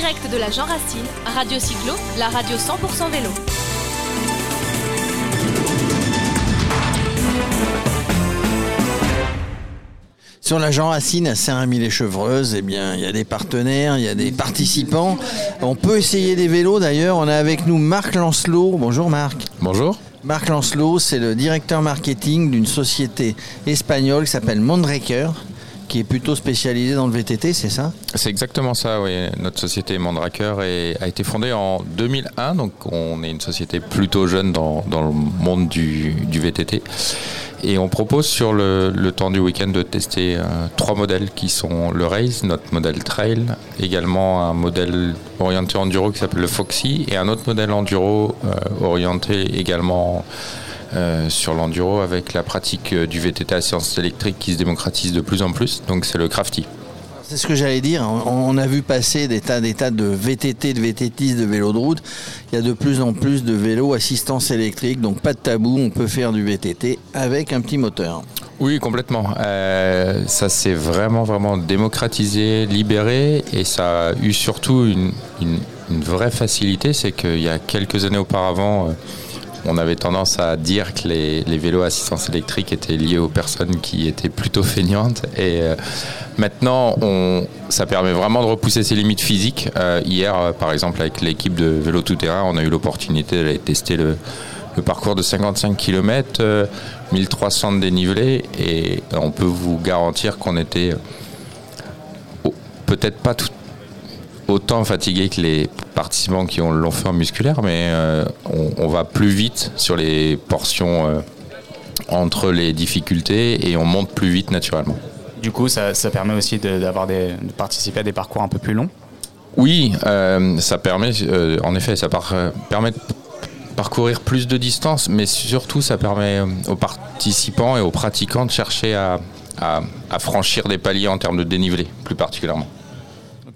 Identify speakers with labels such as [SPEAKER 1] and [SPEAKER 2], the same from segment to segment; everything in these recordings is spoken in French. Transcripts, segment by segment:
[SPEAKER 1] direct de la Jean Racine, Radio Cyclo, la radio 100% vélo.
[SPEAKER 2] Sur la Jean Racine à Saint-Rémy-les-Chevreuses, eh bien, il y a des partenaires, il y a des participants. On peut essayer des vélos d'ailleurs. On a avec nous Marc Lancelot. Bonjour Marc.
[SPEAKER 3] Bonjour.
[SPEAKER 2] Marc Lancelot, c'est le directeur marketing d'une société espagnole qui s'appelle Mondraker, qui est plutôt spécialisée dans le VTT, c'est ça?
[SPEAKER 3] C'est exactement ça, oui. Notre société Mondraker a été fondée en 2001, donc on est une société plutôt jeune dans, le monde du, VTT. Et on propose sur le, temps du week-end de tester euh, trois modèles qui sont le Race, notre modèle Trail, également un modèle orienté enduro qui s'appelle le Foxy et un autre modèle enduro euh, orienté également sur l'enduro avec la pratique du VTT à séance électrique qui se démocratise de plus en plus. Donc c'est le Crafty.
[SPEAKER 2] C'est ce que j'allais dire. On a vu passer des tas, des tas de VTT, de VTTistes, de vélos de route. Il y a de plus en plus de vélos assistance électrique, donc pas de tabou, on peut faire du VTT avec un petit moteur.
[SPEAKER 3] Oui, complètement. Euh, ça s'est vraiment, vraiment démocratisé, libéré, et ça a eu surtout une, vraie facilité, c'est qu'il y a quelques années auparavant, euh, on avait tendance à dire que les, vélos assistance électrique étaient liés aux personnes qui étaient plutôt feignantes. Et euh, maintenant, ça permet vraiment de repousser ses limites physiques. Euh, hier, euh, par exemple, avec l'équipe de vélo tout-terrain, on a eu l'opportunité d'aller tester le, parcours de 55 km, 1300 de dénivelé, et on peut vous garantir qu'on était peut-être pas tout autant fatigué que les participants qui ont l'enfer musculaire, mais euh, on, va plus vite sur les portions euh, entre les difficultés et on monte plus vite naturellement.
[SPEAKER 4] Du coup, ça, permet aussi d'avoir de, participer à des parcours un peu plus longs?
[SPEAKER 3] Oui, euh, ça permet, en effet, ça permet de parcourir plus de distance, mais surtout ça permet aux participants et aux pratiquants de chercher à franchir des paliers en termes de dénivelé, plus particulièrement.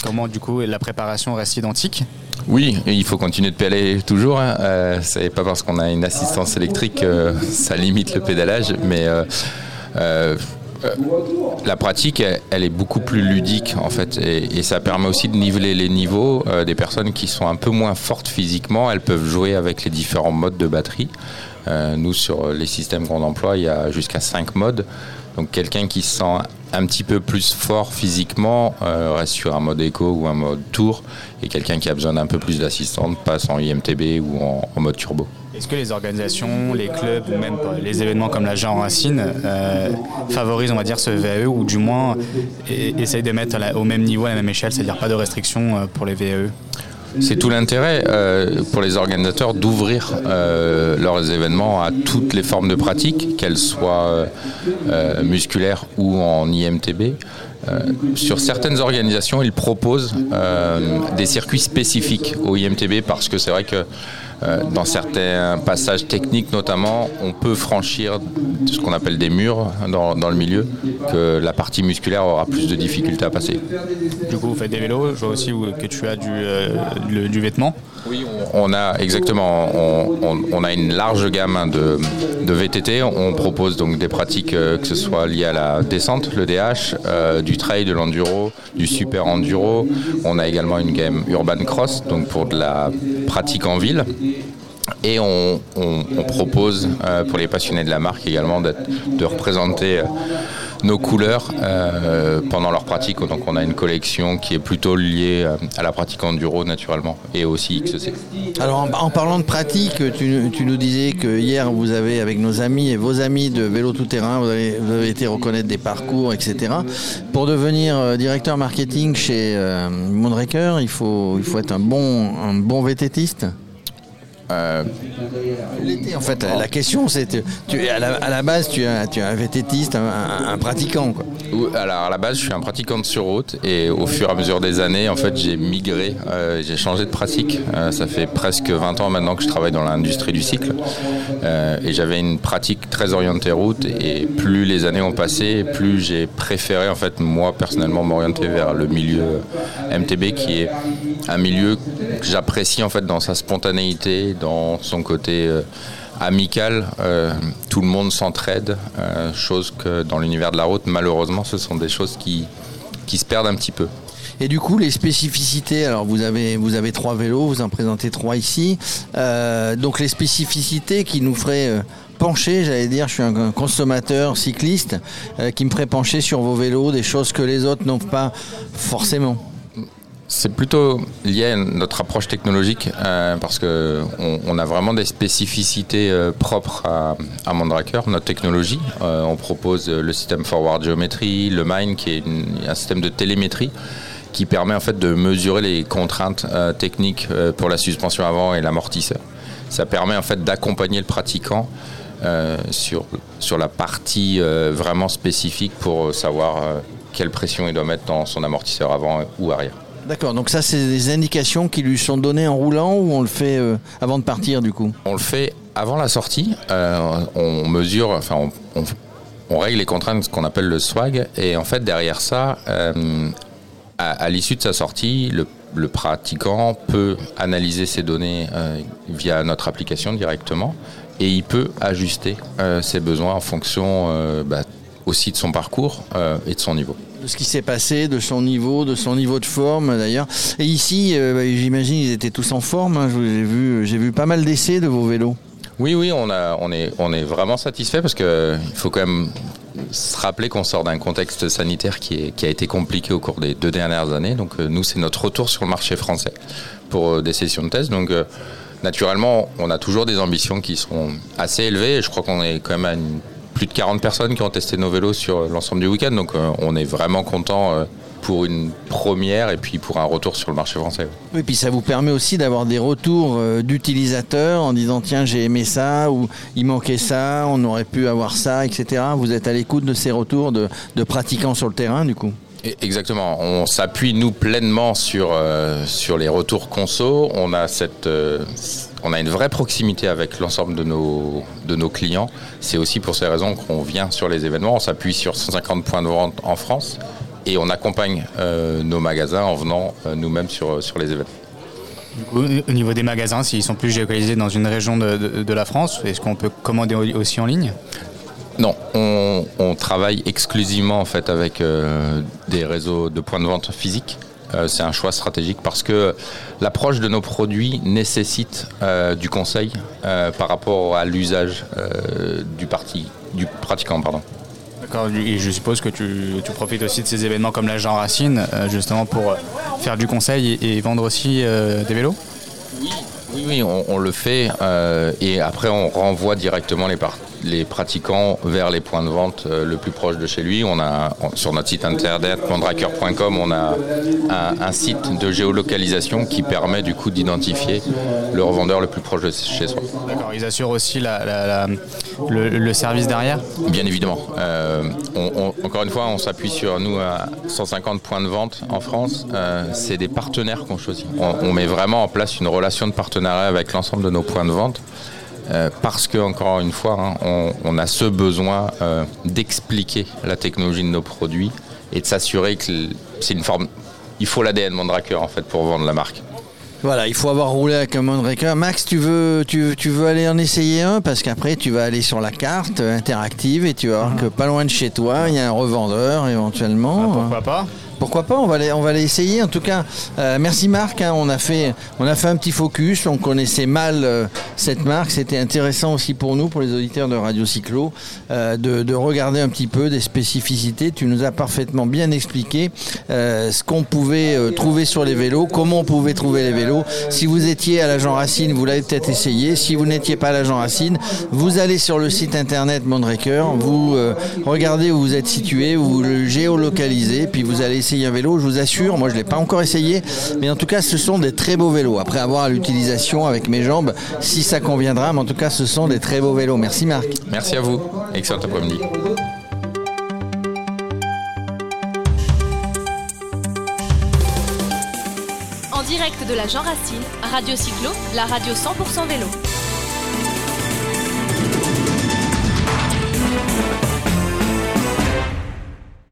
[SPEAKER 4] Comment du coup la préparation reste identique
[SPEAKER 3] oui, il faut continuer de pédaler toujours. Hein. Euh, c'est pas parce qu'on a une assistance électrique que ça limite le pédalage, mais euh, euh, la pratique, elle, est beaucoup plus ludique en fait, et, ça permet aussi de niveler les niveaux. des personnes qui sont un peu moins fortes physiquement, elles peuvent jouer avec les différents modes de batterie. nous, sur les systèmes qu'on emploie, il y a jusqu'à 5 modes. Donc quelqu'un qui se sent un petit peu plus fort physiquement euh, reste sur un mode éco ou un mode tour et quelqu'un qui a besoin d'un peu plus d'assistante passe en IMTB ou en, mode turbo.
[SPEAKER 4] Est-ce que les organisations, les clubs ou même les événements comme la Jean Racine euh, favorisent on va dire ce VAE ou du moins essayent de mettre au même niveau, à la même échelle, c'est-à-dire pas de restrictions euh, pour les VAE
[SPEAKER 3] c'est tout l'intérêt euh, pour les organisateurs d'ouvrir euh, leurs événements à toutes les formes de pratique, qu'elles soient euh, musculaires ou en IMTB. sur certaines organisations, ils proposent des circuits spécifiques au IMTB parce que c'est vrai que dans certains passages techniques notamment, on peut franchir ce qu'on appelle des murs dans, le milieu, que la partie musculaire aura plus de difficultés à passer.
[SPEAKER 4] Du coup, vous faites des vélos, je vois aussi que tu as du, euh, du vêtement.
[SPEAKER 3] Oui, on a exactement, on, a une large gamme de, VTT. On propose donc des pratiques euh, que ce soit liées à la descente, le DH, du trail, de l'enduro, du super enduro. On a également une gamme urban cross, donc pour de la pratique en ville. Et on, propose euh, pour les passionnés de la marque également de, représenter euh, nos couleurs euh, pendant leur pratique. Donc on a une collection qui est plutôt liée à la pratique enduro naturellement et aussi XC.
[SPEAKER 2] Alors en, parlant de pratique, tu, nous disais que hier vous avez avec nos amis et vos amis de vélo tout-terrain, vous avez, été reconnaître des parcours, etc. Pour devenir directeur marketing chez Mondraker, il faut, il faut être un bon, un bon VTTiste euh, en fait, la question, c'est tu, à, la, à la base, tu es, tu es un vététiste, un, pratiquant. Quoi.
[SPEAKER 3] Alors, à la base, je suis un pratiquant de sur route et au fur et à mesure des années, en fait, j'ai migré, euh, j'ai changé de pratique. Euh, ça fait presque 20 ans maintenant que je travaille dans l'industrie du cycle et j'avais une pratique très orientée route. Et plus les années ont passé, plus j'ai préféré, en fait, moi personnellement, m'orienter vers le milieu MTB qui est un milieu que j'apprécie en fait dans sa spontanéité, dans son côté euh, amical. Euh, tout le monde s'entraide, euh, chose que dans l'univers de la route, malheureusement, ce sont des choses qui, se perdent un petit peu.
[SPEAKER 2] Et du coup, les spécificités, alors vous avez, vous avez trois vélos, vous en présentez trois ici. Donc les spécificités qui nous feraient pencher, j'allais dire, je suis un consommateur cycliste, qui me ferait pencher sur vos vélos, des choses que les autres n'ont pas forcément.
[SPEAKER 3] C'est plutôt lié à notre approche technologique parce que on, a vraiment des spécificités propres à, à, notre technologie. on propose le système Forward Geometry, le Mine qui est un système de télémétrie qui permet en fait de mesurer les contraintes euh, techniques euh, pour la suspension avant et l'amortisseur. Ça permet en fait d'accompagner le pratiquant euh, sur, sur la partie vraiment spécifique pour savoir quelle pression il doit mettre dans son amortisseur avant ou arrière.
[SPEAKER 2] D'accord, donc ça c'est des indications qui lui sont données en roulant ou on le fait avant de partir du coup?
[SPEAKER 3] On le fait avant la sortie, on mesure, enfin on, règle les contraintes, ce qu'on appelle le swag, et en fait derrière ça, à, l'issue de sa sortie, le, pratiquant peut analyser ses données euh, via notre application directement et il peut ajuster euh, ses besoins en fonction euh, bah, aussi de son parcours et de son niveau.
[SPEAKER 2] De ce qui s'est passé, de son niveau, de son niveau de forme d'ailleurs. Et ici, bah, j'imagine ils étaient tous en forme. Hein. J'ai vu, j'ai vu pas mal d'essais de vos vélos.
[SPEAKER 3] Oui, oui, on, est, on est vraiment satisfait parce qu'il faut quand même se rappeler qu'on sort d'un contexte sanitaire qui, a été compliqué au cours des deux dernières années. Donc euh, nous, c'est notre retour sur le marché français pour euh, des sessions de test. Donc euh, naturellement, on a toujours des ambitions qui sont assez élevées. je crois qu'on est quand même à plus de 40 personnes qui ont testé nos vélos sur l'ensemble du week-end. Donc on est vraiment content pour une première et puis pour un retour sur le marché français.
[SPEAKER 2] Oui, puis ça vous permet aussi d'avoir des retours euh, d'utilisateurs en disant tiens j'ai aimé ça ou il manquait ça, on aurait pu avoir ça, etc. Vous êtes à l'écoute de ces retours de, pratiquants sur le terrain du coup?
[SPEAKER 3] Exactement. On s'appuie nous pleinement sur euh, sur les retours conso. On a cette euh, on a une vraie proximité avec l'ensemble de nos de nos clients. C'est aussi pour ces raisons qu'on vient sur les événements. On s'appuie sur 150 points de vente en France et on accompagne euh, nos magasins en venant nous-mêmes sur, sur les événements.
[SPEAKER 4] au niveau des magasins, s'ils sont plus géolocalisés dans une région de, la France, est-ce qu'on peut commander aussi en ligne?
[SPEAKER 3] Non, on, travaille exclusivement en fait avec euh, des réseaux de points de vente physiques. c'est un choix stratégique parce que l'approche de nos produits nécessite du conseil par rapport à l'usage du, parti, du pratiquant. Pardon.
[SPEAKER 4] Et je suppose que tu, profites aussi de ces événements comme la Jean Racine, euh, justement pour euh, faire du conseil et, vendre aussi euh, des vélos?
[SPEAKER 3] Oui, oui, on, le fait. et après, on renvoie directement les, les pratiquants vers les points de vente euh, le plus proche de chez lui. On a sur notre site internet mandraker.com, on a un, site de géolocalisation qui permet du coup d'identifier le revendeur le plus proche de chez soi.
[SPEAKER 4] D'accord. Ils assurent aussi le, service derrière.
[SPEAKER 3] Bien évidemment. Euh, encore une fois, on s'appuie sur nous à 150 points de vente en France. Euh, c'est des partenaires qu'on choisit. on met vraiment en place une relation de partenariat avec l'ensemble de nos points de vente. Euh, parce que encore une fois, hein, on, a ce besoin d'expliquer la technologie de nos produits et de s'assurer que c'est une forme. Il faut l'ADN Mandraker en fait pour vendre la marque.
[SPEAKER 2] Voilà, il faut avoir roulé avec un Mandraker. Max, tu veux, tu, tu veux aller en essayer un? Parce qu'après tu vas aller sur la carte interactive et tu vas voir que pas loin de chez toi, il y a un revendeur éventuellement.
[SPEAKER 4] Ah, pourquoi pas?
[SPEAKER 2] Pourquoi pas, on va va essayer. En tout cas, euh, merci Marc. Hein. on, a fait, un petit focus. On connaissait mal euh, cette marque. C'était intéressant aussi pour nous, pour les auditeurs de Radio Cyclo, euh, de, regarder un petit peu des spécificités. Tu nous as parfaitement bien expliqué ce qu'on pouvait trouver sur les vélos, comment on pouvait trouver les vélos. Si vous étiez à l'agent Racine, vous l'avez peut-être essayé. Si vous n'étiez pas à l'agent Racine, vous allez sur le site internet Mondraker, vous regardez où vous êtes situé, vous le géolocalisez, puis vous allez essayer un vélo, je vous assure. Moi, je ne l'ai pas encore essayé, mais en tout cas, ce sont des très beaux vélos. Après avoir l'utilisation avec mes jambes, si ça conviendra, mais en tout cas, ce sont des très beaux vélos. Merci Marc.
[SPEAKER 3] Merci à vous. Excellent après-midi.
[SPEAKER 1] En direct de la Jean Racine, Radio Cyclo, la radio 100% vélo.